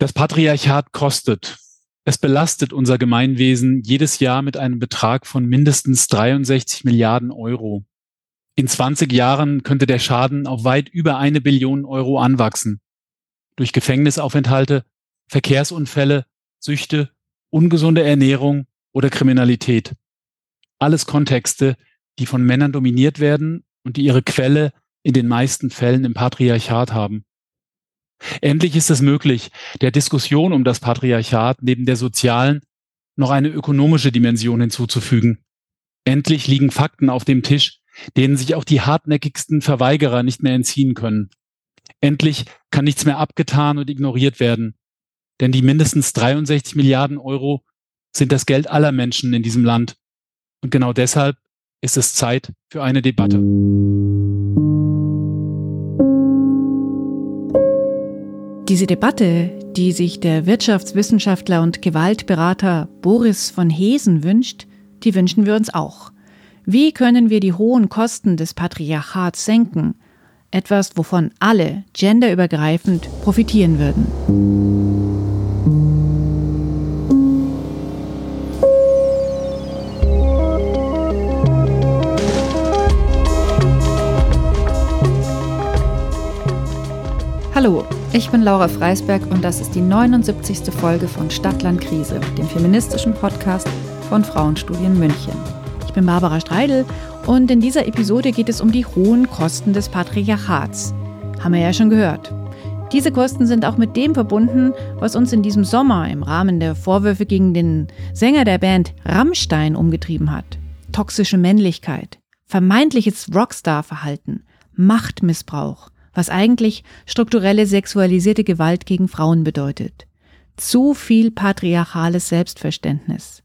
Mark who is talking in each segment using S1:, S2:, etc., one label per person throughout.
S1: Das Patriarchat kostet. Es belastet unser Gemeinwesen jedes Jahr mit einem Betrag von mindestens 63 Milliarden Euro. In 20 Jahren könnte der Schaden auf weit über eine Billion Euro anwachsen. Durch Gefängnisaufenthalte, Verkehrsunfälle, Süchte, ungesunde Ernährung oder Kriminalität. Alles Kontexte, die von Männern dominiert werden und die ihre Quelle in den meisten Fällen im Patriarchat haben. Endlich ist es möglich, der Diskussion um das Patriarchat neben der sozialen noch eine ökonomische Dimension hinzuzufügen. Endlich liegen Fakten auf dem Tisch, denen sich auch die hartnäckigsten Verweigerer nicht mehr entziehen können. Endlich kann nichts mehr abgetan und ignoriert werden. Denn die mindestens 63 Milliarden Euro sind das Geld aller Menschen in diesem Land. Und genau deshalb ist es Zeit für eine Debatte.
S2: Diese Debatte, die sich der Wirtschaftswissenschaftler und Gewaltberater Boris von Hesen wünscht, die wünschen wir uns auch. Wie können wir die hohen Kosten des Patriarchats senken? Etwas, wovon alle genderübergreifend profitieren würden. Hallo, ich bin Laura Freisberg und das ist die 79. Folge von Stadtland Krise, dem feministischen Podcast von Frauenstudien München. Ich bin Barbara Streidel und in dieser Episode geht es um die hohen Kosten des Patriarchats. Haben wir ja schon gehört. Diese Kosten sind auch mit dem verbunden, was uns in diesem Sommer im Rahmen der Vorwürfe gegen den Sänger der Band Rammstein umgetrieben hat. Toxische Männlichkeit, vermeintliches Rockstar-Verhalten, Machtmissbrauch, was eigentlich strukturelle sexualisierte Gewalt gegen Frauen bedeutet. Zu viel patriarchales Selbstverständnis.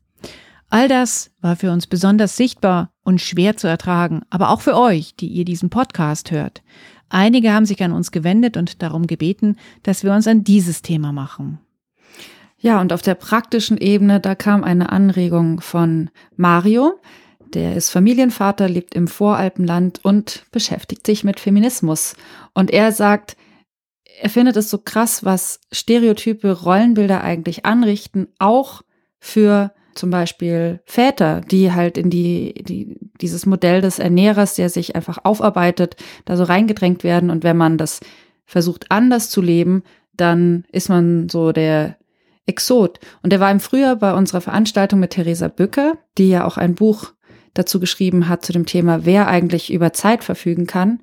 S2: All das war für uns besonders sichtbar und schwer zu ertragen, aber auch für euch, die ihr diesen Podcast hört. Einige haben sich an uns gewendet und darum gebeten, dass wir uns an dieses Thema machen.
S3: Ja, und auf der praktischen Ebene, da kam eine Anregung von Mario, der ist Familienvater, lebt im Voralpenland und beschäftigt sich mit Feminismus. Und er sagt, er findet es so krass, was stereotype Rollenbilder eigentlich anrichten, auch für zum Beispiel Väter, die halt in die, die, dieses Modell des Ernährers, der sich einfach aufarbeitet, da so reingedrängt werden. Und wenn man das versucht anders zu leben, dann ist man so der Exot. Und der war im Frühjahr bei unserer Veranstaltung mit Theresa Bücker, die ja auch ein Buch dazu geschrieben hat zu dem Thema, wer eigentlich über Zeit verfügen kann.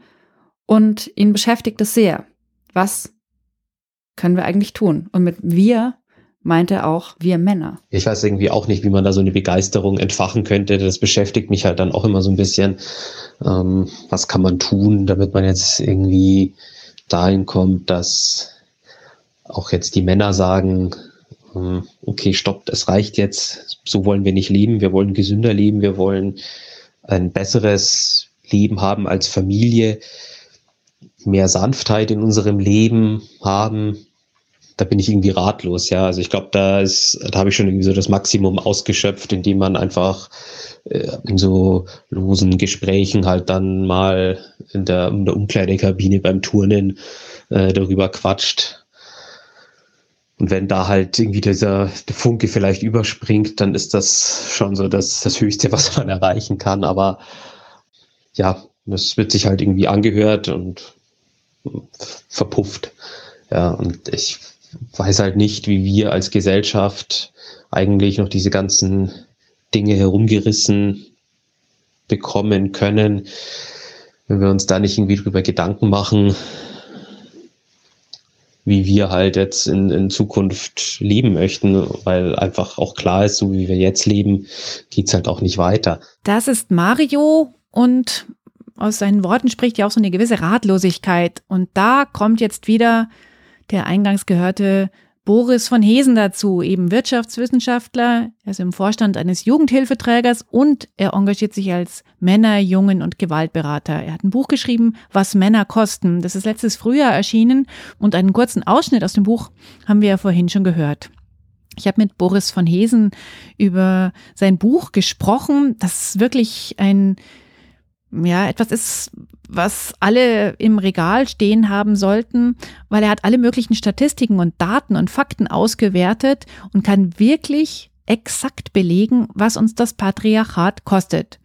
S3: Und ihn beschäftigt es sehr. Was können wir eigentlich tun? Und mit wir meint er auch wir Männer.
S4: Ich weiß irgendwie auch nicht, wie man da so eine Begeisterung entfachen könnte. Das beschäftigt mich halt dann auch immer so ein bisschen. Ähm, was kann man tun, damit man jetzt irgendwie dahin kommt, dass auch jetzt die Männer sagen, okay, stoppt, es reicht jetzt, so wollen wir nicht leben, wir wollen gesünder leben, wir wollen ein besseres Leben haben als Familie, mehr Sanftheit in unserem Leben haben. Da bin ich irgendwie ratlos, ja. Also ich glaube, da ist, da habe ich schon irgendwie so das Maximum ausgeschöpft, indem man einfach äh, in so losen Gesprächen halt dann mal in der, in der Umkleidekabine beim Turnen äh, darüber quatscht und wenn da halt irgendwie dieser Funke vielleicht überspringt, dann ist das schon so das, das Höchste, was man erreichen kann. Aber ja, das wird sich halt irgendwie angehört und verpufft. Ja, und ich weiß halt nicht, wie wir als Gesellschaft eigentlich noch diese ganzen Dinge herumgerissen bekommen können, wenn wir uns da nicht irgendwie drüber Gedanken machen, wie wir halt jetzt in, in Zukunft leben möchten, weil einfach auch klar ist, so wie wir jetzt leben, geht's halt auch nicht weiter.
S2: Das ist Mario und aus seinen Worten spricht ja auch so eine gewisse Ratlosigkeit. Und da kommt jetzt wieder der eingangs gehörte Boris von Hesen dazu, eben Wirtschaftswissenschaftler, er ist im Vorstand eines Jugendhilfeträgers und er engagiert sich als Männer-, Jungen- und Gewaltberater. Er hat ein Buch geschrieben, Was Männer kosten. Das ist letztes Frühjahr erschienen und einen kurzen Ausschnitt aus dem Buch haben wir ja vorhin schon gehört. Ich habe mit Boris von Hesen über sein Buch gesprochen, das wirklich ein ja, etwas ist, was alle im Regal stehen haben sollten, weil er hat alle möglichen Statistiken und Daten und Fakten ausgewertet und kann wirklich exakt belegen, was uns das Patriarchat kostet.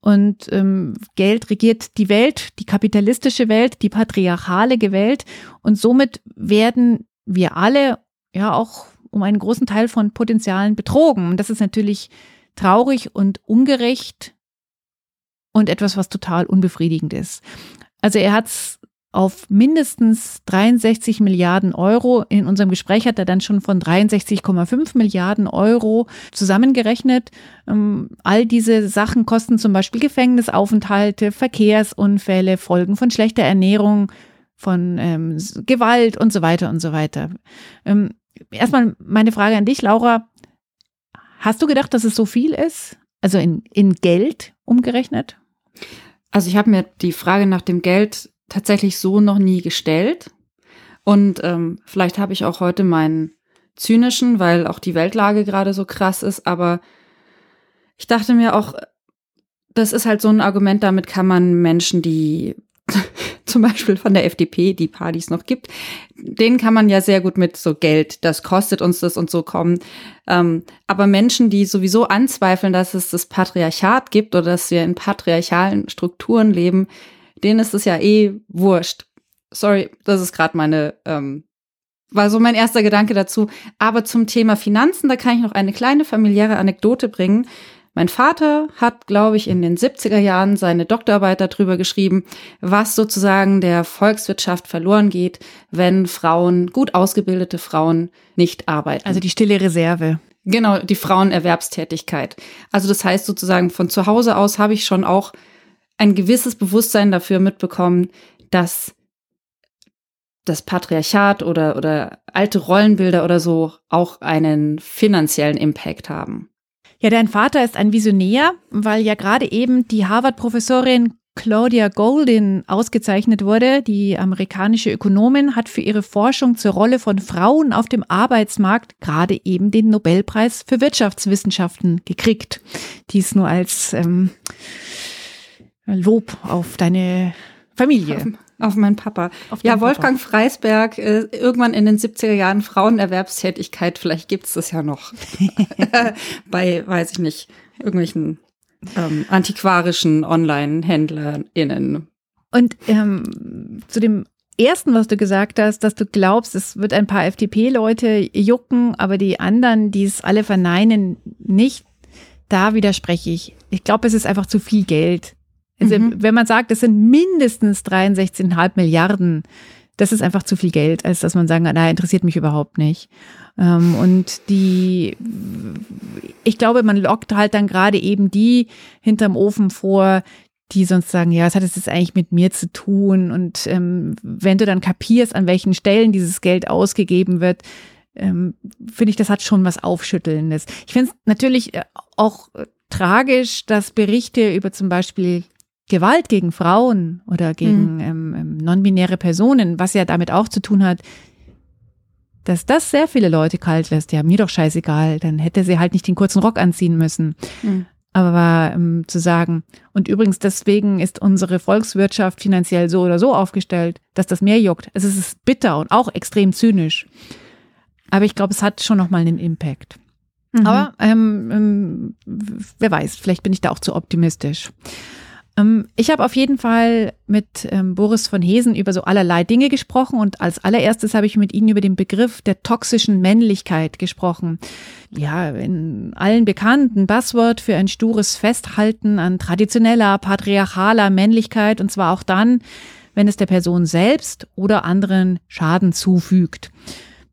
S2: Und ähm, Geld regiert die Welt, die kapitalistische Welt, die patriarchale Welt. Und somit werden wir alle ja auch um einen großen Teil von Potenzialen betrogen. Und das ist natürlich traurig und ungerecht und etwas, was total unbefriedigend ist. Also er hat es auf mindestens 63 Milliarden Euro. In unserem Gespräch hat er dann schon von 63,5 Milliarden Euro zusammengerechnet. Ähm, all diese Sachen kosten zum Beispiel Gefängnisaufenthalte, Verkehrsunfälle, Folgen von schlechter Ernährung, von ähm, Gewalt und so weiter und so weiter. Ähm, erstmal meine Frage an dich, Laura. Hast du gedacht, dass es so viel ist? Also in, in Geld umgerechnet?
S3: Also ich habe mir die Frage nach dem Geld tatsächlich so noch nie gestellt. Und ähm, vielleicht habe ich auch heute meinen zynischen, weil auch die Weltlage gerade so krass ist. Aber ich dachte mir auch, das ist halt so ein Argument, damit kann man Menschen, die zum Beispiel von der FDP, die Partys noch gibt, denen kann man ja sehr gut mit so Geld, das kostet uns das und so kommen. Ähm, aber Menschen, die sowieso anzweifeln, dass es das Patriarchat gibt oder dass wir in patriarchalen Strukturen leben, denen ist es ja eh wurscht. Sorry, das ist gerade meine, ähm, war so mein erster Gedanke dazu. Aber zum Thema Finanzen, da kann ich noch eine kleine familiäre Anekdote bringen. Mein Vater hat, glaube ich, in den 70er Jahren seine Doktorarbeit darüber geschrieben, was sozusagen der Volkswirtschaft verloren geht, wenn Frauen, gut ausgebildete Frauen, nicht arbeiten.
S2: Also die stille Reserve.
S3: Genau, die Frauenerwerbstätigkeit. Also das heißt sozusagen von zu Hause aus habe ich schon auch ein gewisses Bewusstsein dafür mitbekommen, dass das Patriarchat oder, oder alte Rollenbilder oder so auch einen finanziellen Impact haben.
S2: Ja, dein Vater ist ein Visionär, weil ja gerade eben die Harvard-Professorin Claudia Goldin ausgezeichnet wurde. Die amerikanische Ökonomin hat für ihre Forschung zur Rolle von Frauen auf dem Arbeitsmarkt gerade eben den Nobelpreis für Wirtschaftswissenschaften gekriegt. Dies nur als ähm, Lob auf deine Familie.
S3: Auf, meinen Papa. Auf ja, Wolfgang Papa. Freisberg, äh, irgendwann in den 70er Jahren Frauenerwerbstätigkeit, vielleicht gibt's das ja noch. Bei, weiß ich nicht, irgendwelchen ähm, antiquarischen Online-HändlerInnen.
S2: Und ähm, zu dem ersten, was du gesagt hast, dass du glaubst, es wird ein paar FDP-Leute jucken, aber die anderen, die es alle verneinen, nicht, da widerspreche ich. Ich glaube, es ist einfach zu viel Geld. Also, mhm. wenn man sagt, es sind mindestens 63,5 Milliarden, das ist einfach zu viel Geld, als dass man sagen kann, na, interessiert mich überhaupt nicht. Ähm, und die, ich glaube, man lockt halt dann gerade eben die hinterm Ofen vor, die sonst sagen, ja, was hat es jetzt eigentlich mit mir zu tun? Und ähm, wenn du dann kapierst, an welchen Stellen dieses Geld ausgegeben wird, ähm, finde ich, das hat schon was Aufschüttelndes. Ich finde es natürlich äh, auch tragisch, dass Berichte über zum Beispiel Gewalt gegen Frauen oder gegen mhm. ähm, non-binäre Personen, was ja damit auch zu tun hat, dass das sehr viele Leute kalt lässt. Ja, mir doch scheißegal, dann hätte sie halt nicht den kurzen Rock anziehen müssen. Mhm. Aber ähm, zu sagen, und übrigens deswegen ist unsere Volkswirtschaft finanziell so oder so aufgestellt, dass das mehr juckt. Es ist bitter und auch extrem zynisch. Aber ich glaube, es hat schon nochmal einen Impact. Mhm. Aber ähm, ähm, wer weiß, vielleicht bin ich da auch zu optimistisch. Ähm, ich habe auf jeden Fall mit ähm, Boris von Hesen über so allerlei Dinge gesprochen und als allererstes habe ich mit Ihnen über den Begriff der toxischen Männlichkeit gesprochen. Ja, in allen bekannten Buzzword für ein stures Festhalten an traditioneller, patriarchaler Männlichkeit und zwar auch dann, wenn es der Person selbst oder anderen Schaden zufügt.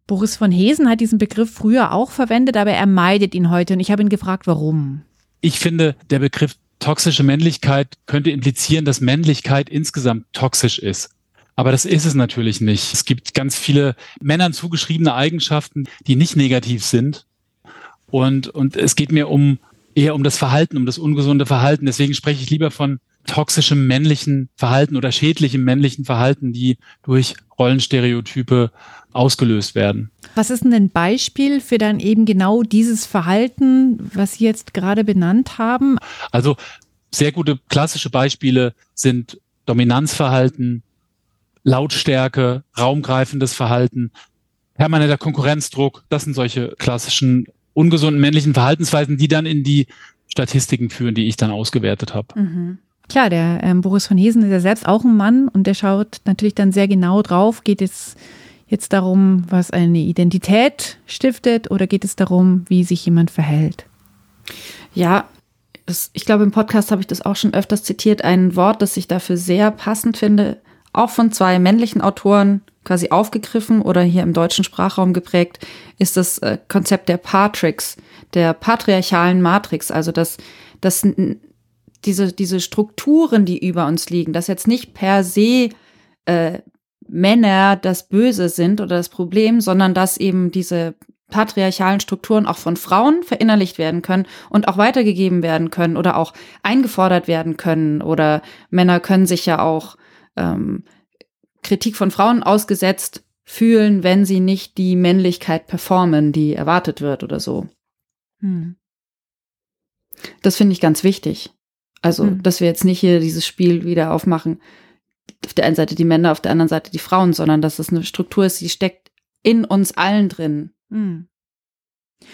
S2: Boris von Hesen hat diesen Begriff früher auch verwendet, aber er meidet ihn heute und ich habe ihn gefragt, warum.
S1: Ich finde, der Begriff toxische Männlichkeit könnte implizieren, dass Männlichkeit insgesamt toxisch ist. Aber das ist es natürlich nicht. Es gibt ganz viele Männern zugeschriebene Eigenschaften, die nicht negativ sind. Und, und es geht mir um eher um das Verhalten, um das ungesunde Verhalten. Deswegen spreche ich lieber von toxischem männlichen Verhalten oder schädlichem männlichen Verhalten, die durch Rollenstereotype ausgelöst werden.
S2: Was ist denn ein Beispiel für dann eben genau dieses Verhalten, was Sie jetzt gerade benannt haben?
S1: Also sehr gute klassische Beispiele sind Dominanzverhalten, Lautstärke, raumgreifendes Verhalten, permanenter Konkurrenzdruck. Das sind solche klassischen ungesunden männlichen Verhaltensweisen, die dann in die Statistiken führen, die ich dann ausgewertet habe. Mhm.
S3: Klar, der ähm, Boris von Hesen ist ja selbst auch ein Mann und der schaut natürlich dann sehr genau drauf. Geht es jetzt darum, was eine Identität stiftet oder geht es darum, wie sich jemand verhält? Ja, das, ich glaube, im Podcast habe ich das auch schon öfters zitiert. Ein Wort, das ich dafür sehr passend finde, auch von zwei männlichen Autoren quasi aufgegriffen oder hier im deutschen Sprachraum geprägt, ist das äh, Konzept der Patrix, der patriarchalen Matrix. Also, dass, dass diese, diese Strukturen, die über uns liegen, dass jetzt nicht per se äh, Männer das Böse sind oder das Problem, sondern dass eben diese patriarchalen Strukturen auch von Frauen verinnerlicht werden können und auch weitergegeben werden können oder auch eingefordert werden können. Oder Männer können sich ja auch ähm, Kritik von Frauen ausgesetzt fühlen, wenn sie nicht die Männlichkeit performen, die erwartet wird oder so. Hm. Das finde ich ganz wichtig. Also, hm. dass wir jetzt nicht hier dieses Spiel wieder aufmachen. Auf der einen Seite die Männer, auf der anderen Seite die Frauen, sondern dass es eine Struktur ist, die steckt in uns allen drin. Mhm.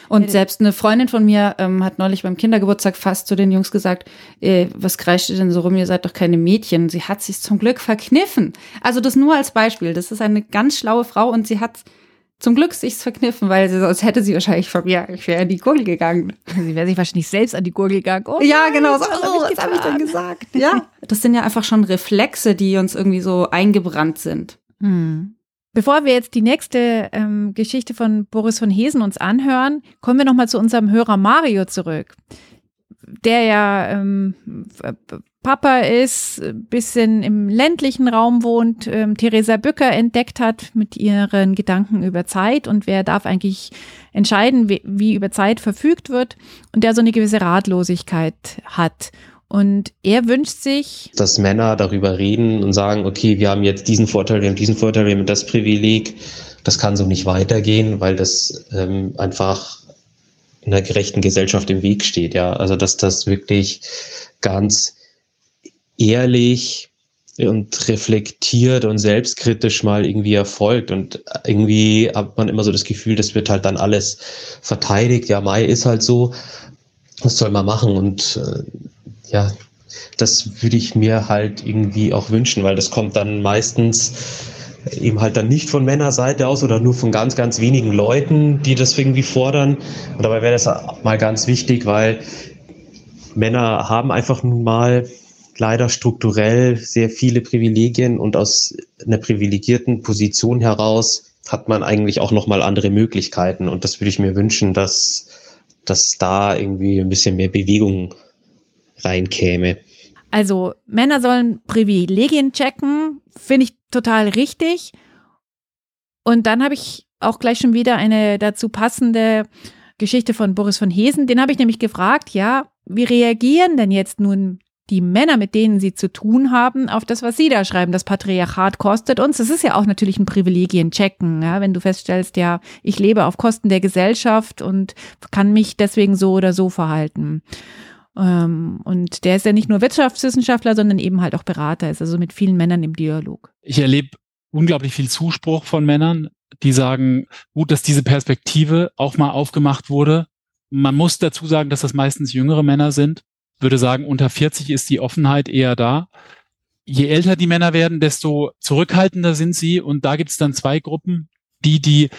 S3: Und selbst eine Freundin von mir ähm, hat neulich beim Kindergeburtstag fast zu den Jungs gesagt, äh, was kreischt ihr denn so rum, ihr seid doch keine Mädchen. Sie hat sich zum Glück verkniffen. Also das nur als Beispiel. Das ist eine ganz schlaue Frau und sie hat zum Glück sich's verkniffen, weil sie, sonst hätte sie wahrscheinlich von mir, ich wäre an die Gurgel gegangen.
S2: Sie wäre sich wahrscheinlich selbst an die Gurgel gegangen.
S3: Oh, ja, genau. So, oh, was habe ich denn gesagt? Ja, das sind ja einfach schon Reflexe, die uns irgendwie so eingebrannt sind. Hm.
S2: Bevor wir jetzt die nächste ähm, Geschichte von Boris von Hesen uns anhören, kommen wir nochmal zu unserem Hörer Mario zurück, der ja ähm, Papa ist, bisschen im ländlichen Raum wohnt, ähm, Theresa Bücker entdeckt hat mit ihren Gedanken über Zeit und wer darf eigentlich entscheiden, wie, wie über Zeit verfügt wird und der so eine gewisse Ratlosigkeit hat. Und er wünscht sich,
S4: dass Männer darüber reden und sagen, okay, wir haben jetzt diesen Vorteil, wir haben diesen Vorteil, wir haben das Privileg. Das kann so nicht weitergehen, weil das ähm, einfach in einer gerechten Gesellschaft im Weg steht. Ja, also dass das wirklich ganz ehrlich und reflektiert und selbstkritisch mal irgendwie erfolgt. Und irgendwie hat man immer so das Gefühl, das wird halt dann alles verteidigt. Ja, Mai ist halt so. Was soll man machen? Und äh, ja, das würde ich mir halt irgendwie auch wünschen, weil das kommt dann meistens eben halt dann nicht von Männerseite aus oder nur von ganz, ganz wenigen Leuten, die das irgendwie fordern. Und dabei wäre das mal ganz wichtig, weil Männer haben einfach nun mal leider strukturell sehr viele Privilegien und aus einer privilegierten Position heraus hat man eigentlich auch nochmal andere Möglichkeiten. Und das würde ich mir wünschen, dass, dass da irgendwie ein bisschen mehr Bewegung reinkäme.
S2: Also Männer sollen Privilegien checken, finde ich total richtig. Und dann habe ich auch gleich schon wieder eine dazu passende Geschichte von Boris von Hesen. Den habe ich nämlich gefragt, ja, wie reagieren denn jetzt nun die Männer, mit denen sie zu tun haben, auf das, was sie da schreiben. Das Patriarchat kostet uns. Das ist ja auch natürlich ein Privilegien checken, ja, wenn du feststellst, ja, ich lebe auf Kosten der Gesellschaft und kann mich deswegen so oder so verhalten. Ähm, und der ist ja nicht nur Wirtschaftswissenschaftler, sondern eben halt auch Berater, ist also mit vielen Männern im Dialog.
S1: Ich erlebe unglaublich viel Zuspruch von Männern, die sagen, gut, dass diese Perspektive auch mal aufgemacht wurde. Man muss dazu sagen, dass das meistens jüngere Männer sind. Würde sagen, unter 40 ist die Offenheit eher da. Je älter die Männer werden, desto zurückhaltender sind sie. Und da gibt es dann zwei Gruppen. Die, die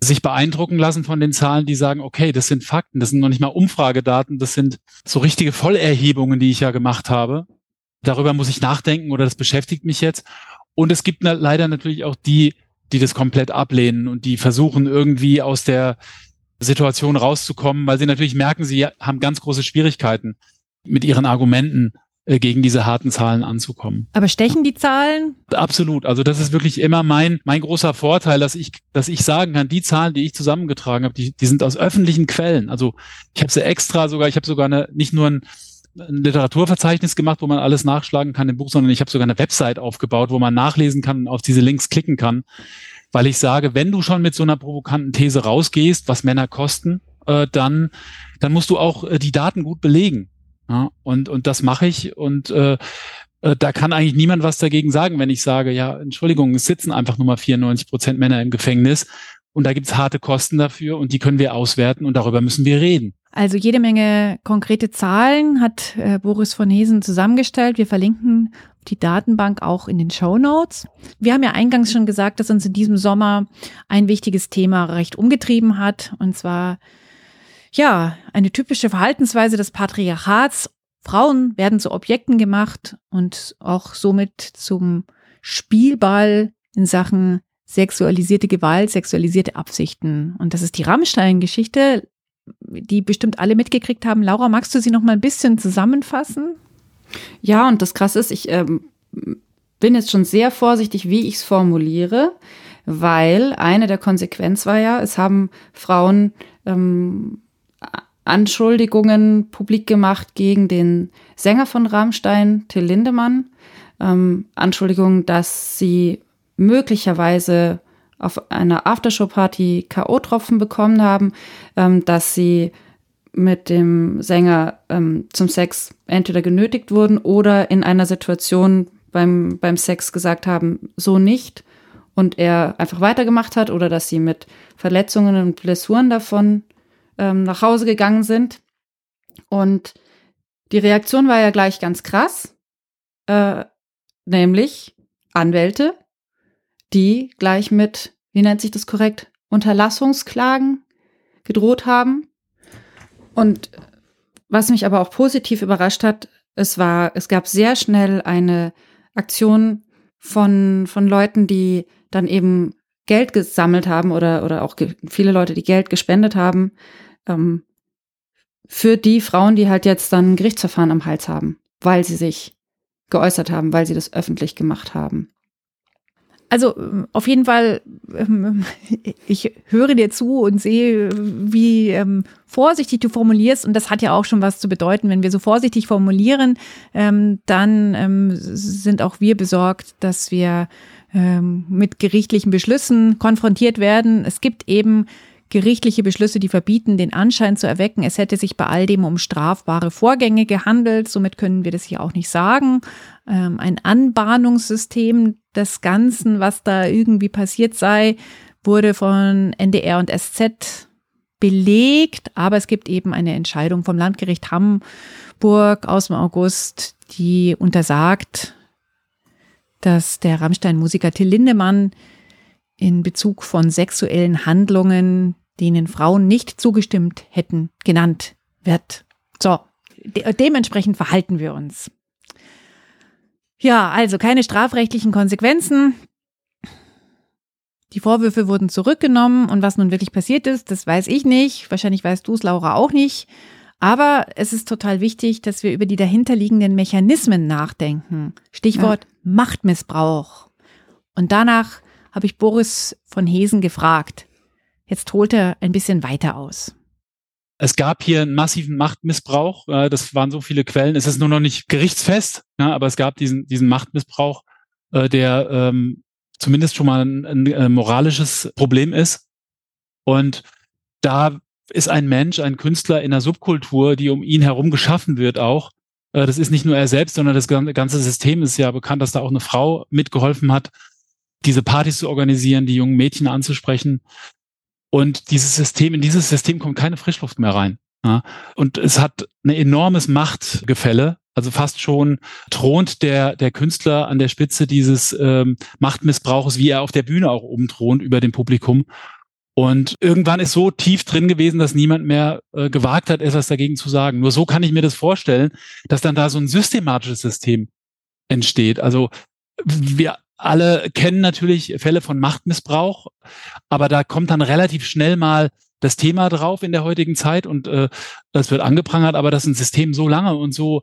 S1: sich beeindrucken lassen von den Zahlen, die sagen, okay, das sind Fakten, das sind noch nicht mal Umfragedaten, das sind so richtige Vollerhebungen, die ich ja gemacht habe. Darüber muss ich nachdenken oder das beschäftigt mich jetzt. Und es gibt leider natürlich auch die, die das komplett ablehnen und die versuchen irgendwie aus der Situation rauszukommen, weil sie natürlich merken, sie haben ganz große Schwierigkeiten mit ihren Argumenten äh, gegen diese harten Zahlen anzukommen.
S2: Aber stechen die Zahlen?
S1: Absolut. Also das ist wirklich immer mein, mein großer Vorteil, dass ich, dass ich sagen kann, die Zahlen, die ich zusammengetragen habe, die, die sind aus öffentlichen Quellen. Also ich habe sie extra sogar, ich habe sogar eine, nicht nur ein, ein Literaturverzeichnis gemacht, wo man alles nachschlagen kann im Buch, sondern ich habe sogar eine Website aufgebaut, wo man nachlesen kann und auf diese Links klicken kann. Weil ich sage, wenn du schon mit so einer provokanten These rausgehst, was Männer kosten, äh, dann, dann musst du auch äh, die Daten gut belegen. Ja, und, und das mache ich und äh, äh, da kann eigentlich niemand was dagegen sagen, wenn ich sage, ja, Entschuldigung, es sitzen einfach nur mal 94 Prozent Männer im Gefängnis und da gibt's harte Kosten dafür und die können wir auswerten und darüber müssen wir reden.
S2: Also jede Menge konkrete Zahlen hat äh, Boris von Hesen zusammengestellt. Wir verlinken die Datenbank auch in den Show Notes. Wir haben ja eingangs schon gesagt, dass uns in diesem Sommer ein wichtiges Thema recht umgetrieben hat, und zwar ja, eine typische Verhaltensweise des Patriarchats. Frauen werden zu Objekten gemacht und auch somit zum Spielball in Sachen sexualisierte Gewalt, sexualisierte Absichten. Und das ist die Rammstein-Geschichte, die bestimmt alle mitgekriegt haben. Laura, magst du sie noch mal ein bisschen zusammenfassen?
S3: Ja, und das Krasse ist, ich ähm, bin jetzt schon sehr vorsichtig, wie ich es formuliere, weil eine der Konsequenzen war ja, es haben Frauen ähm, Anschuldigungen publik gemacht gegen den Sänger von Rammstein, Till Lindemann. Ähm, Anschuldigungen, dass sie möglicherweise auf einer Aftershow-Party K.O.-Tropfen bekommen haben, ähm, dass sie mit dem Sänger ähm, zum Sex entweder genötigt wurden oder in einer Situation beim, beim Sex gesagt haben, so nicht und er einfach weitergemacht hat oder dass sie mit Verletzungen und Blessuren davon ähm, nach Hause gegangen sind. Und die Reaktion war ja gleich ganz krass, äh, nämlich Anwälte, die gleich mit, wie nennt sich das korrekt, Unterlassungsklagen gedroht haben. Und was mich aber auch positiv überrascht hat, es war, es gab sehr schnell eine Aktion von, von Leuten, die dann eben Geld gesammelt haben oder, oder auch viele Leute, die Geld gespendet haben, ähm, für die Frauen, die halt jetzt dann ein Gerichtsverfahren am Hals haben, weil sie sich geäußert haben, weil sie das öffentlich gemacht haben.
S2: Also ähm, auf jeden Fall, ähm, ich höre dir zu und sehe, wie ähm, vorsichtig du formulierst. Und das hat ja auch schon was zu bedeuten. Wenn wir so vorsichtig formulieren, dann sind auch wir besorgt, dass wir mit gerichtlichen Beschlüssen konfrontiert werden. Es gibt eben gerichtliche Beschlüsse, die verbieten, den Anschein zu erwecken, es hätte sich bei all dem um strafbare Vorgänge gehandelt. Somit können wir das hier auch nicht sagen. Ähm, ein Anbahnungssystem des Ganzen, was da irgendwie passiert sei, wurde von NDR und SZ belegt, aber es gibt eben eine Entscheidung vom Landgericht Hamburg aus dem August, die untersagt, dass der Rammstein-Musiker Till Lindemann in Bezug von sexuellen Handlungen denen Frauen nicht zugestimmt hätten, genannt wird. So, de dementsprechend verhalten wir uns. Ja, also keine strafrechtlichen Konsequenzen. Die Vorwürfe wurden zurückgenommen und was nun wirklich passiert ist, das weiß ich nicht. Wahrscheinlich weißt du es, Laura, auch nicht. Aber es ist total wichtig, dass wir über die dahinterliegenden Mechanismen nachdenken. Stichwort ja. Machtmissbrauch. Und danach habe ich Boris von Hesen gefragt. Jetzt holt er ein bisschen weiter aus.
S1: Es gab hier einen massiven Machtmissbrauch. Das waren so viele Quellen. Es ist nur noch nicht gerichtsfest, aber es gab diesen, diesen Machtmissbrauch, äh, der ähm, zumindest schon mal ein, ein moralisches Problem ist. Und da ist ein Mensch, ein Künstler in der Subkultur, die um ihn herum geschaffen wird auch. Äh, das ist nicht nur er selbst, sondern das ganze System ist ja bekannt, dass da auch eine Frau mitgeholfen hat, diese Partys zu organisieren, die jungen Mädchen anzusprechen. Und dieses System, in dieses System kommt keine Frischluft mehr rein. Ja? Und es hat ein enormes Machtgefälle. Also fast schon thront der, der Künstler an der Spitze dieses ähm, Machtmissbrauches, wie er auf der Bühne auch oben thront über dem Publikum. Und irgendwann ist so tief drin gewesen, dass niemand mehr äh, gewagt hat, etwas dagegen zu sagen. Nur so kann ich mir das vorstellen, dass dann da so ein systematisches System entsteht. Also wir alle kennen natürlich Fälle von Machtmissbrauch, aber da kommt dann relativ schnell mal das Thema drauf in der heutigen Zeit und äh, das wird angeprangert, aber dass ein System so lange und so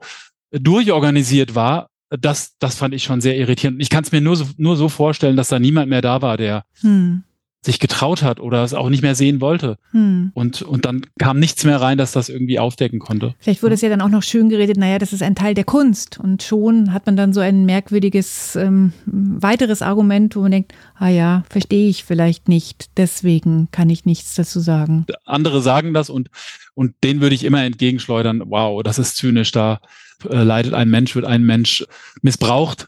S1: durchorganisiert war, das, das fand ich schon sehr irritierend. Ich kann es mir nur so, nur so vorstellen, dass da niemand mehr da war, der, hm. Sich getraut hat oder es auch nicht mehr sehen wollte. Hm. Und, und dann kam nichts mehr rein, dass das irgendwie aufdecken konnte.
S2: Vielleicht wurde es ja dann auch noch schön geredet, naja, das ist ein Teil der Kunst. Und schon hat man dann so ein merkwürdiges ähm, weiteres Argument, wo man denkt, ah ja, verstehe ich vielleicht nicht, deswegen kann ich nichts dazu sagen.
S1: Andere sagen das und, und denen würde ich immer entgegenschleudern, wow, das ist zynisch, da äh, leidet ein Mensch, wird ein Mensch missbraucht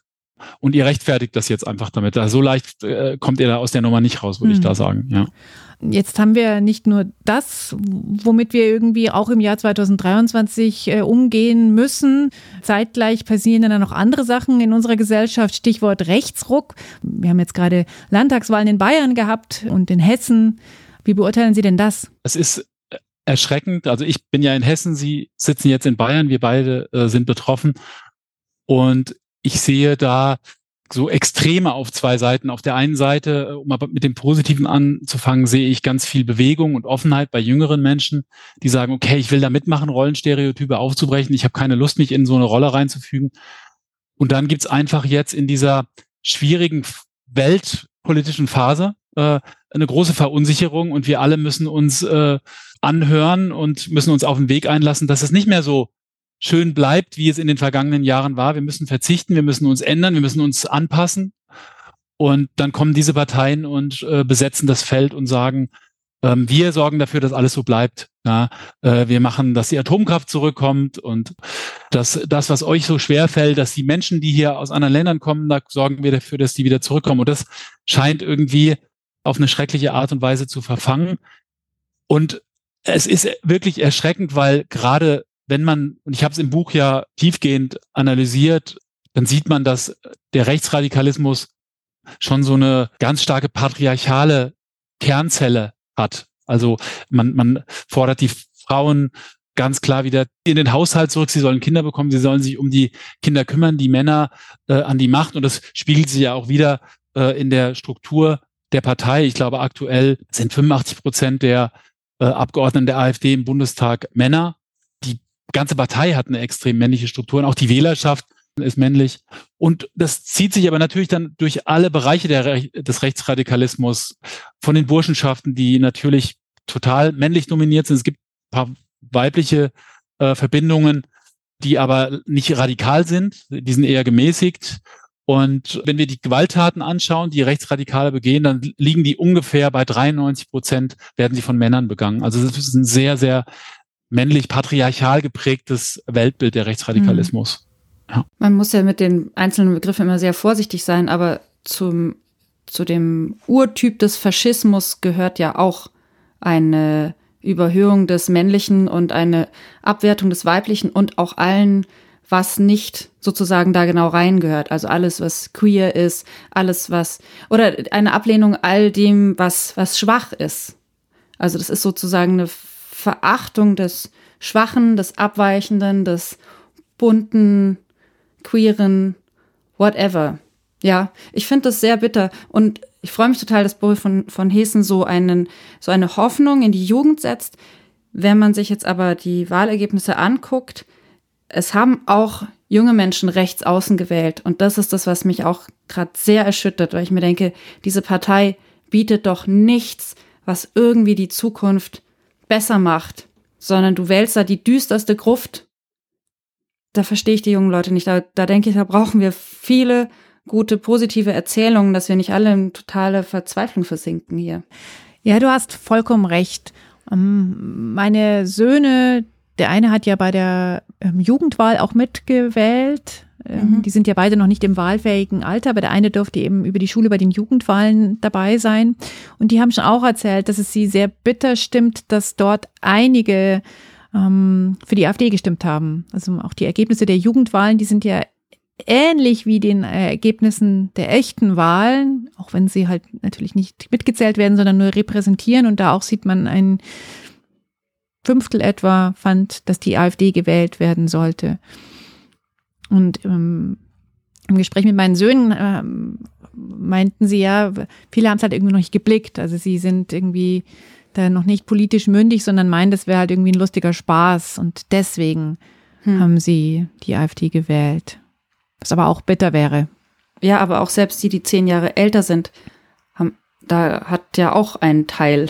S1: und ihr rechtfertigt das jetzt einfach damit. Also so leicht äh, kommt ihr da aus der Nummer nicht raus, würde hm. ich da sagen. Ja.
S2: Jetzt haben wir nicht nur das, womit wir irgendwie auch im Jahr 2023 äh, umgehen müssen. Zeitgleich passieren dann noch andere Sachen in unserer Gesellschaft. Stichwort Rechtsruck. Wir haben jetzt gerade Landtagswahlen in Bayern gehabt und in Hessen. Wie beurteilen Sie denn das?
S1: Es ist erschreckend. Also ich bin ja in Hessen, Sie sitzen jetzt in Bayern, wir beide äh, sind betroffen. Und ich sehe da so Extreme auf zwei Seiten. Auf der einen Seite, äh, um aber mit dem Positiven anzufangen, sehe ich ganz viel Bewegung und Offenheit bei jüngeren Menschen, die sagen, okay, ich will da mitmachen, Rollenstereotype aufzubrechen. Ich habe keine Lust, mich in so eine Rolle reinzufügen. Und dann gibt's einfach jetzt in dieser schwierigen weltpolitischen Phase äh, eine große Verunsicherung und wir alle müssen uns äh, anhören und müssen uns auf den Weg einlassen, dass es nicht mehr so schön bleibt, wie es in den vergangenen Jahren war. Wir müssen verzichten, wir müssen uns ändern, wir müssen uns anpassen. Und dann kommen diese Parteien und äh, besetzen das Feld und sagen, ähm, wir sorgen dafür, dass alles so bleibt. Ja, äh, wir machen, dass die Atomkraft zurückkommt und dass das, was euch so schwer fällt, dass die Menschen, die hier aus anderen Ländern kommen, da sorgen wir dafür, dass die wieder zurückkommen. Und das scheint irgendwie auf eine schreckliche Art und Weise zu verfangen. Und es ist wirklich erschreckend, weil gerade wenn man, und ich habe es im Buch ja tiefgehend analysiert, dann sieht man, dass der Rechtsradikalismus schon so eine ganz starke patriarchale Kernzelle hat. Also man, man fordert die Frauen ganz klar wieder in den Haushalt zurück. Sie sollen Kinder bekommen, sie sollen sich um die Kinder kümmern, die Männer äh, an die Macht. Und das spiegelt sich ja auch wieder äh, in der Struktur der Partei. Ich glaube, aktuell sind 85 Prozent der äh, Abgeordneten der AfD im Bundestag Männer ganze Partei hat eine extrem männliche Struktur und auch die Wählerschaft ist männlich. Und das zieht sich aber natürlich dann durch alle Bereiche der, des Rechtsradikalismus, von den Burschenschaften, die natürlich total männlich dominiert sind. Es gibt ein paar weibliche äh, Verbindungen, die aber nicht radikal sind, die sind eher gemäßigt. Und wenn wir die Gewalttaten anschauen, die Rechtsradikale begehen, dann liegen die ungefähr bei 93 Prozent, werden sie von Männern begangen. Also das ist ein sehr, sehr männlich patriarchal geprägtes Weltbild der Rechtsradikalismus.
S2: Mhm. Ja. Man muss ja mit den einzelnen Begriffen immer sehr vorsichtig sein, aber zum, zu dem Urtyp des Faschismus gehört ja auch eine Überhöhung des Männlichen und eine Abwertung des Weiblichen und auch allen, was nicht sozusagen da genau reingehört. Also alles, was queer ist, alles, was, oder eine Ablehnung all dem, was, was schwach ist. Also das ist sozusagen eine Verachtung des Schwachen, des Abweichenden, des bunten, queeren, whatever. Ja, ich finde das sehr bitter und ich freue mich total, dass Boris von, von Hessen so einen, so eine Hoffnung in die Jugend setzt. Wenn man sich jetzt aber die Wahlergebnisse anguckt, es haben auch junge Menschen rechts außen gewählt. Und das ist das, was mich auch gerade sehr erschüttert, weil ich mir denke, diese Partei bietet doch nichts, was irgendwie die Zukunft besser macht, sondern du wählst da die düsterste Gruft. Da verstehe ich die jungen Leute nicht. Da, da denke ich, da brauchen wir viele gute, positive Erzählungen, dass wir nicht alle in totale Verzweiflung versinken hier. Ja, du hast vollkommen recht. Ähm, meine Söhne, der eine hat ja bei der ähm, Jugendwahl auch mitgewählt. Mhm. Die sind ja beide noch nicht im wahlfähigen Alter, aber der eine durfte eben über die Schule bei den Jugendwahlen dabei sein. Und die haben schon auch erzählt, dass es sie sehr bitter stimmt, dass dort einige ähm, für die AfD gestimmt haben. Also auch die Ergebnisse der Jugendwahlen, die sind ja ähnlich wie den Ergebnissen der echten Wahlen, auch wenn sie halt natürlich nicht mitgezählt werden, sondern nur repräsentieren. Und da auch sieht man ein Fünftel etwa fand, dass die AfD gewählt werden sollte. Und ähm, im Gespräch mit meinen Söhnen ähm, meinten sie ja, viele haben es halt irgendwie noch nicht geblickt. Also sie sind irgendwie da noch nicht politisch mündig, sondern meinen, das wäre halt irgendwie ein lustiger Spaß. Und deswegen hm. haben sie die AfD gewählt. Was aber auch bitter wäre. Ja, aber auch selbst die, die zehn Jahre älter sind, haben
S3: da hat ja auch ein Teil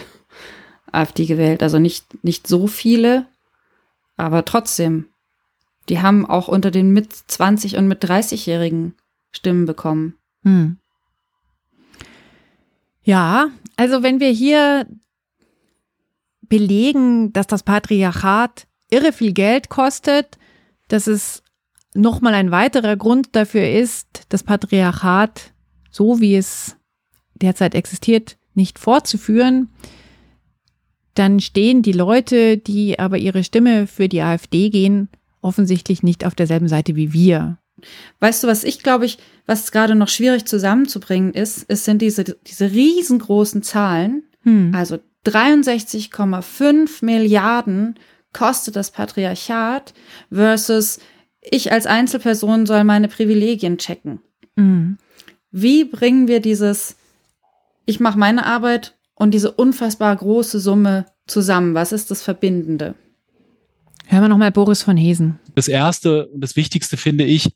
S3: AfD gewählt. Also nicht, nicht so viele, aber trotzdem. Die haben auch unter den mit 20 und mit 30-Jährigen Stimmen bekommen. Hm.
S2: Ja, also wenn wir hier belegen, dass das Patriarchat irre viel Geld kostet, dass es nochmal ein weiterer Grund dafür ist, das Patriarchat, so wie es derzeit existiert, nicht fortzuführen, dann stehen die Leute, die aber ihre Stimme für die AfD gehen, offensichtlich nicht auf derselben Seite wie wir.
S3: Weißt du, was ich glaube ich, was gerade noch schwierig zusammenzubringen ist, es sind diese, diese riesengroßen Zahlen, hm. also 63,5 Milliarden kostet das Patriarchat versus ich als Einzelperson soll meine Privilegien checken. Mhm. Wie bringen wir dieses, ich mache meine Arbeit und diese unfassbar große Summe zusammen? Was ist das Verbindende?
S2: Hören wir nochmal Boris von Hesen.
S1: Das Erste und das Wichtigste finde ich,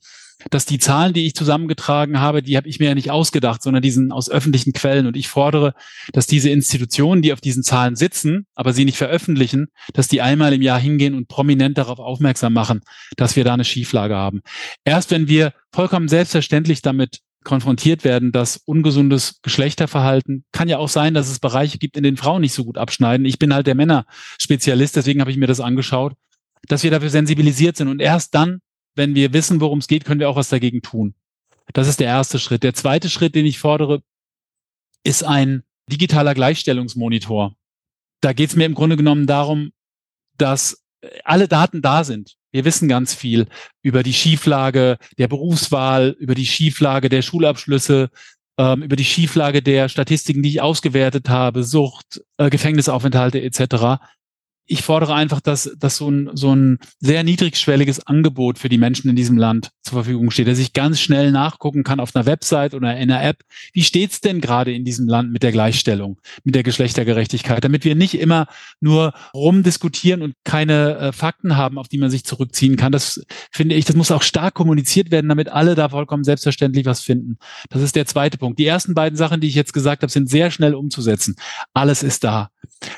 S1: dass die Zahlen, die ich zusammengetragen habe, die habe ich mir ja nicht ausgedacht, sondern die sind aus öffentlichen Quellen. Und ich fordere, dass diese Institutionen, die auf diesen Zahlen sitzen, aber sie nicht veröffentlichen, dass die einmal im Jahr hingehen und prominent darauf aufmerksam machen, dass wir da eine Schieflage haben. Erst wenn wir vollkommen selbstverständlich damit konfrontiert werden, dass ungesundes Geschlechterverhalten kann ja auch sein, dass es Bereiche gibt, in denen Frauen nicht so gut abschneiden. Ich bin halt der Männerspezialist, deswegen habe ich mir das angeschaut, dass wir dafür sensibilisiert sind. Und erst dann wenn wir wissen, worum es geht, können wir auch was dagegen tun. Das ist der erste Schritt. Der zweite Schritt, den ich fordere, ist ein digitaler Gleichstellungsmonitor. Da geht es mir im Grunde genommen darum, dass alle Daten da sind. Wir wissen ganz viel über die Schieflage der Berufswahl, über die Schieflage der Schulabschlüsse, ähm, über die Schieflage der Statistiken, die ich ausgewertet habe, Sucht, äh, Gefängnisaufenthalte etc ich fordere einfach, dass, dass so, ein, so ein sehr niedrigschwelliges Angebot für die Menschen in diesem Land zur Verfügung steht, dass ich ganz schnell nachgucken kann auf einer Website oder in einer App, wie steht's denn gerade in diesem Land mit der Gleichstellung, mit der Geschlechtergerechtigkeit, damit wir nicht immer nur rumdiskutieren und keine äh, Fakten haben, auf die man sich zurückziehen kann. Das finde ich, das muss auch stark kommuniziert werden, damit alle da vollkommen selbstverständlich was finden. Das ist der zweite Punkt. Die ersten beiden Sachen, die ich jetzt gesagt habe, sind sehr schnell umzusetzen. Alles ist da.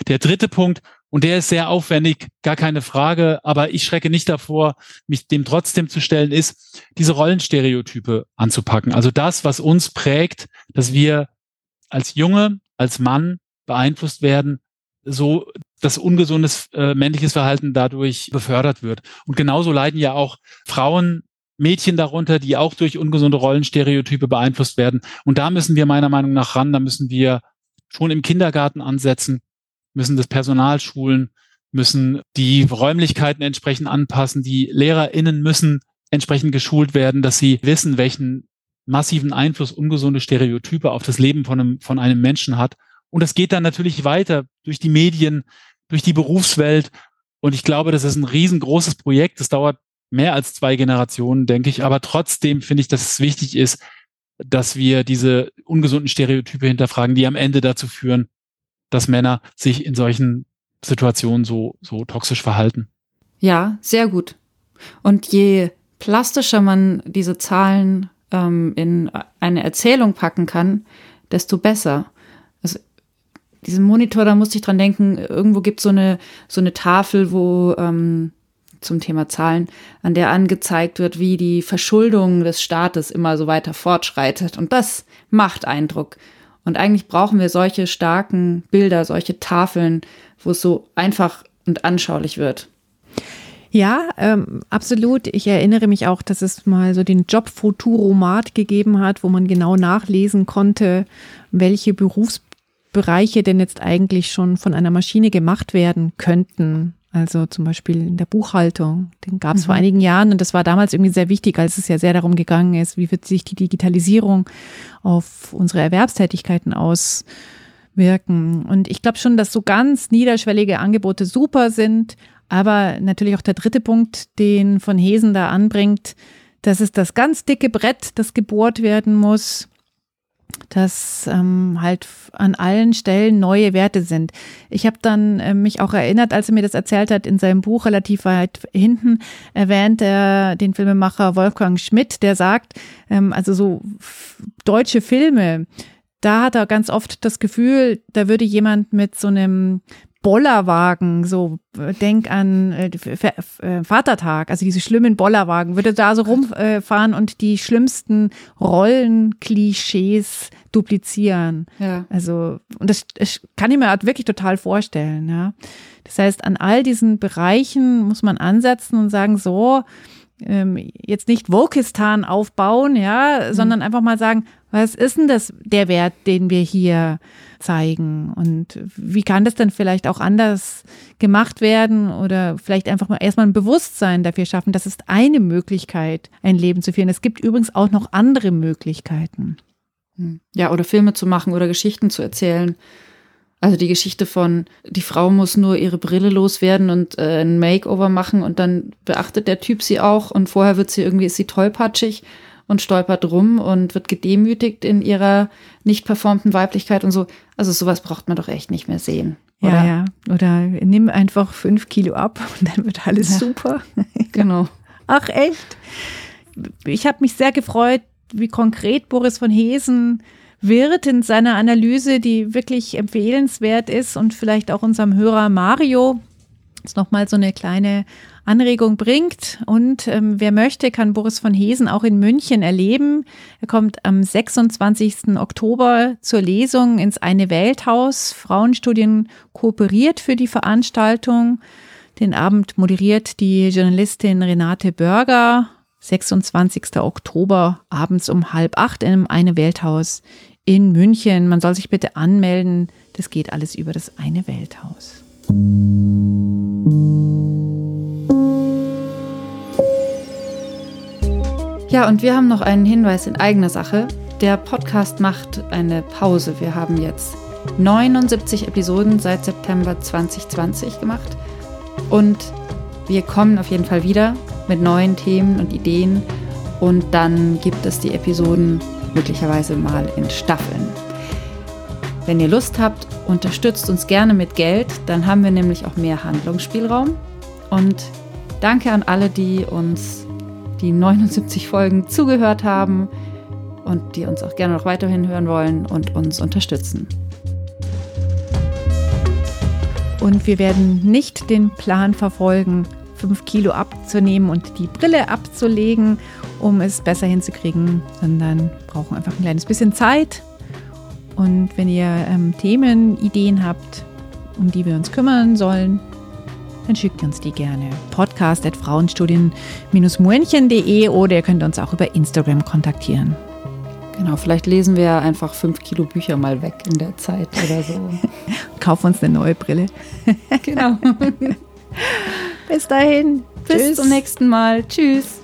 S1: Der dritte Punkt, und der ist sehr aufwendig, gar keine Frage. Aber ich schrecke nicht davor, mich dem trotzdem zu stellen, ist, diese Rollenstereotype anzupacken. Also das, was uns prägt, dass wir als Junge, als Mann beeinflusst werden, so dass ungesundes äh, männliches Verhalten dadurch befördert wird. Und genauso leiden ja auch Frauen, Mädchen darunter, die auch durch ungesunde Rollenstereotype beeinflusst werden. Und da müssen wir meiner Meinung nach ran, da müssen wir schon im Kindergarten ansetzen müssen das Personal schulen, müssen die Räumlichkeiten entsprechend anpassen. Die LehrerInnen müssen entsprechend geschult werden, dass sie wissen, welchen massiven Einfluss ungesunde Stereotype auf das Leben von einem, von einem Menschen hat. Und es geht dann natürlich weiter durch die Medien, durch die Berufswelt. Und ich glaube, das ist ein riesengroßes Projekt. Das dauert mehr als zwei Generationen, denke ich. Aber trotzdem finde ich, dass es wichtig ist, dass wir diese ungesunden Stereotype hinterfragen, die am Ende dazu führen, dass Männer sich in solchen Situationen so, so toxisch verhalten.
S3: Ja, sehr gut. Und je plastischer man diese Zahlen ähm, in eine Erzählung packen kann, desto besser. Also diesen Monitor, da musste ich dran denken, irgendwo gibt so eine so eine Tafel, wo ähm, zum Thema Zahlen, an der angezeigt wird, wie die Verschuldung des Staates immer so weiter fortschreitet. Und das macht Eindruck. Und eigentlich brauchen wir solche starken Bilder, solche Tafeln, wo es so einfach und anschaulich wird.
S2: Ja, ähm, absolut. Ich erinnere mich auch, dass es mal so den Job Futuromat gegeben hat, wo man genau nachlesen konnte, welche Berufsbereiche denn jetzt eigentlich schon von einer Maschine gemacht werden könnten. Also zum Beispiel in der Buchhaltung. Den gab es mhm. vor einigen Jahren und das war damals irgendwie sehr wichtig, als es ja sehr darum gegangen ist, wie wird sich die Digitalisierung auf unsere Erwerbstätigkeiten auswirken. Und ich glaube schon, dass so ganz niederschwellige Angebote super sind, aber natürlich auch der dritte Punkt, den von Hesen da anbringt, das ist das ganz dicke Brett, das gebohrt werden muss dass ähm, halt an allen Stellen neue Werte sind. Ich habe dann äh, mich auch erinnert, als er mir das erzählt hat, in seinem Buch relativ weit hinten erwähnt er den Filmemacher Wolfgang Schmidt, der sagt, ähm, also so deutsche Filme, da hat er ganz oft das Gefühl, da würde jemand mit so einem Bollerwagen, so denk an äh, äh, Vatertag, also diese schlimmen Bollerwagen, würde da so rumfahren äh, und die schlimmsten Rollenklischees duplizieren. Ja. Also, und das, das kann ich mir halt wirklich total vorstellen, ja. Das heißt, an all diesen Bereichen muss man ansetzen und sagen, so, ähm, jetzt nicht Wokistan aufbauen, ja, mhm. sondern einfach mal sagen, was ist denn das, der Wert, den wir hier zeigen? Und wie kann das denn vielleicht auch anders gemacht werden oder vielleicht einfach mal erstmal ein Bewusstsein dafür schaffen? Das ist eine Möglichkeit, ein Leben zu führen. Es gibt übrigens auch noch andere Möglichkeiten.
S3: Hm. Ja, oder Filme zu machen oder Geschichten zu erzählen. Also die Geschichte von, die Frau muss nur ihre Brille loswerden und äh, ein Makeover machen und dann beachtet der Typ sie auch und vorher wird sie irgendwie, ist sie tollpatschig und stolpert rum und wird gedemütigt in ihrer nicht performten Weiblichkeit und so. Also sowas braucht man doch echt nicht mehr sehen.
S2: Oder? Ja, ja. Oder nimm einfach fünf Kilo ab und dann wird alles ja. super.
S3: genau.
S2: Ach echt? Ich habe mich sehr gefreut, wie konkret Boris von Hesen wird in seiner Analyse, die wirklich empfehlenswert ist und vielleicht auch unserem Hörer Mario jetzt nochmal so eine kleine Anregung bringt. Und ähm, wer möchte, kann Boris von Hesen auch in München erleben. Er kommt am 26. Oktober zur Lesung ins Eine Welthaus. Frauenstudien kooperiert für die Veranstaltung. Den Abend moderiert die Journalistin Renate Börger. 26. Oktober abends um halb acht im Eine Welthaus in München. Man soll sich bitte anmelden. Das geht alles über das eine Welthaus.
S3: Ja, und wir haben noch einen Hinweis in eigener Sache. Der Podcast macht eine Pause. Wir haben jetzt 79 Episoden seit September 2020 gemacht. Und wir kommen auf jeden Fall wieder mit neuen Themen und Ideen. Und dann gibt es die Episoden möglicherweise mal in Staffeln. Wenn ihr Lust habt, unterstützt uns gerne mit Geld, dann haben wir nämlich auch mehr Handlungsspielraum. Und danke an alle, die uns die 79 Folgen zugehört haben und die uns auch gerne noch weiterhin hören wollen und uns unterstützen.
S2: Und wir werden nicht den Plan verfolgen, 5 Kilo abzunehmen und die Brille abzulegen um es besser hinzukriegen, sondern brauchen einfach ein kleines bisschen Zeit. Und wenn ihr ähm, Themen, Ideen habt, um die wir uns kümmern sollen, dann schickt uns die gerne. Podcast at frauenstudien-muenchen.de oder ihr könnt uns auch über Instagram kontaktieren.
S3: Genau, vielleicht lesen wir einfach fünf Kilo Bücher mal weg in der Zeit oder so.
S2: Kauf uns eine neue Brille.
S3: genau.
S2: Bis dahin.
S3: Bis Tschüss. zum nächsten Mal. Tschüss.